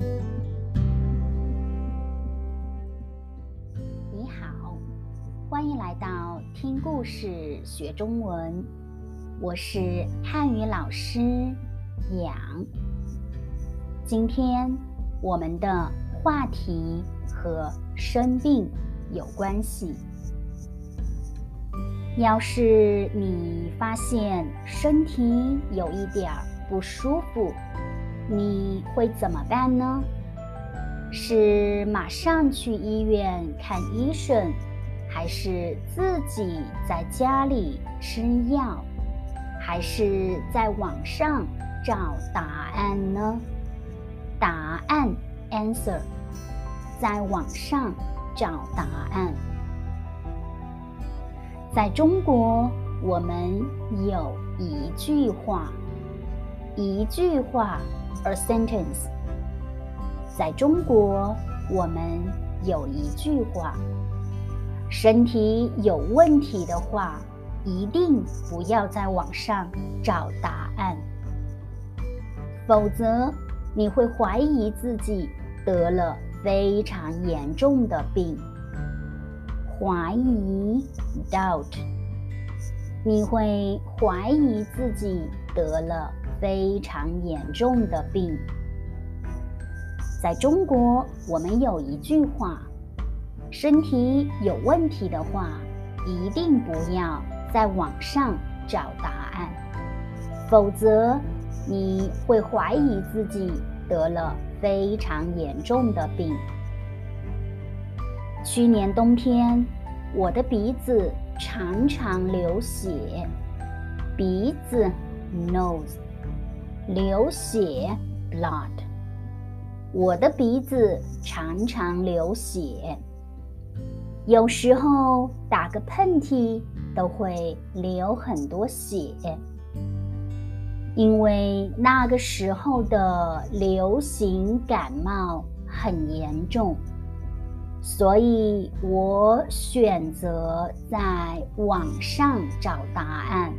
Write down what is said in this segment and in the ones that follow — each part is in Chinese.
你好，欢迎来到听故事学中文。我是汉语老师杨。今天我们的话题和生病有关系。要是你发现身体有一点儿不舒服，你会怎么办呢？是马上去医院看医生，还是自己在家里吃药，还是在网上找答案呢？答案 answer，在网上找答案。在中国，我们有一句话，一句话，a sentence。在中国，我们有一句话：身体有问题的话，一定不要在网上找答案，否则你会怀疑自己得了非常严重的病。怀疑 （doubt），你会怀疑自己得了非常严重的病。在中国，我们有一句话：身体有问题的话，一定不要在网上找答案，否则你会怀疑自己得了非常严重的病。去年冬天，我的鼻子常常流血。鼻子 （nose） 流血 （blood）。我的鼻子常常流血，有时候打个喷嚏都会流很多血。因为那个时候的流行感冒很严重。所以我选择在网上找答案。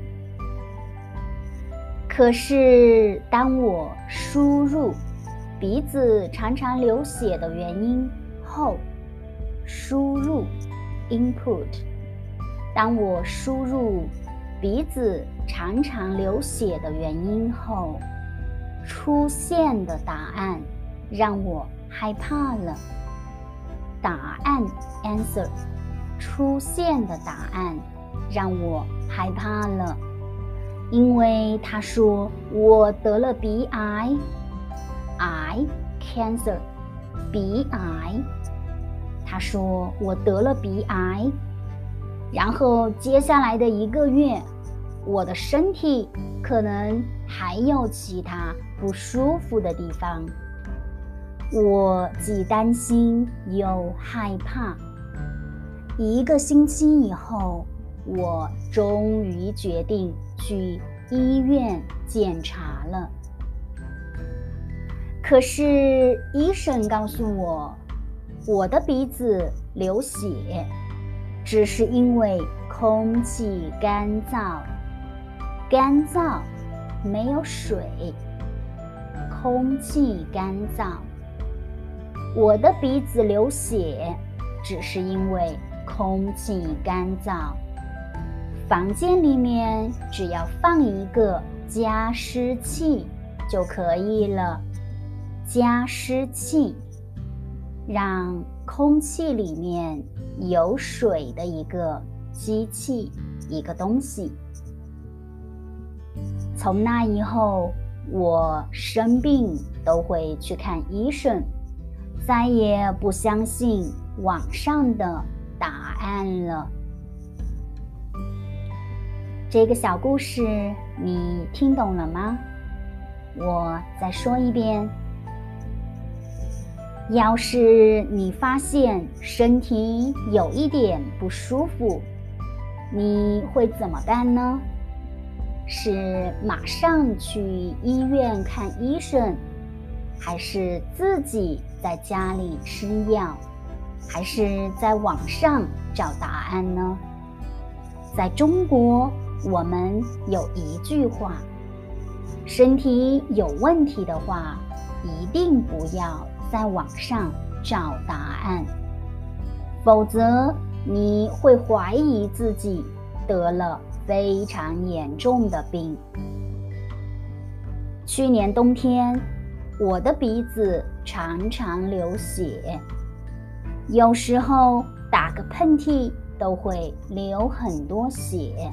可是，当我输入鼻子常常流血的原因后，输入 input，当我输入鼻子常常流血的原因后，出现的答案让我害怕了。答案 answer 出现的答案让我害怕了，因为他说我得了鼻癌，I cancer 鼻癌。他说我得了鼻癌，然后接下来的一个月，我的身体可能还有其他不舒服的地方。我既担心又害怕。一个星期以后，我终于决定去医院检查了。可是医生告诉我，我的鼻子流血，只是因为空气干燥。干燥，没有水。空气干燥。我的鼻子流血，只是因为空气干燥。房间里面只要放一个加湿器就可以了。加湿器，让空气里面有水的一个机器，一个东西。从那以后，我生病都会去看医生。再也不相信网上的答案了。这个小故事你听懂了吗？我再说一遍：要是你发现身体有一点不舒服，你会怎么办呢？是马上去医院看医生？还是自己在家里吃药，还是在网上找答案呢？在中国，我们有一句话：身体有问题的话，一定不要在网上找答案，否则你会怀疑自己得了非常严重的病。去年冬天，我的鼻子常常流血，有时候打个喷嚏都会流很多血。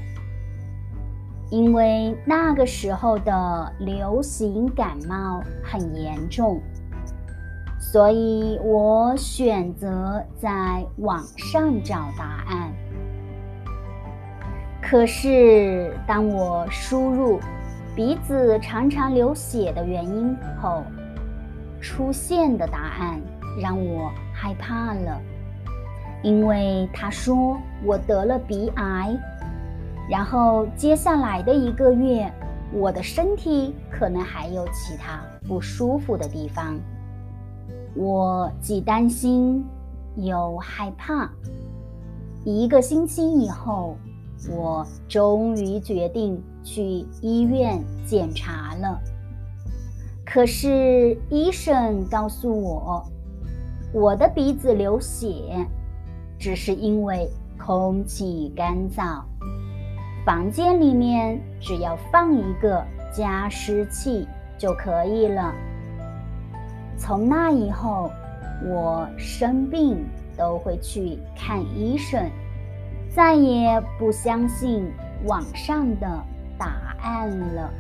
因为那个时候的流行感冒很严重，所以我选择在网上找答案。可是，当我输入鼻子常常流血的原因后，出现的答案让我害怕了，因为他说我得了鼻癌。然后接下来的一个月，我的身体可能还有其他不舒服的地方。我既担心又害怕。一个星期以后，我终于决定去医院检查了。可是医生告诉我，我的鼻子流血，只是因为空气干燥。房间里面只要放一个加湿器就可以了。从那以后，我生病都会去看医生，再也不相信网上的答案了。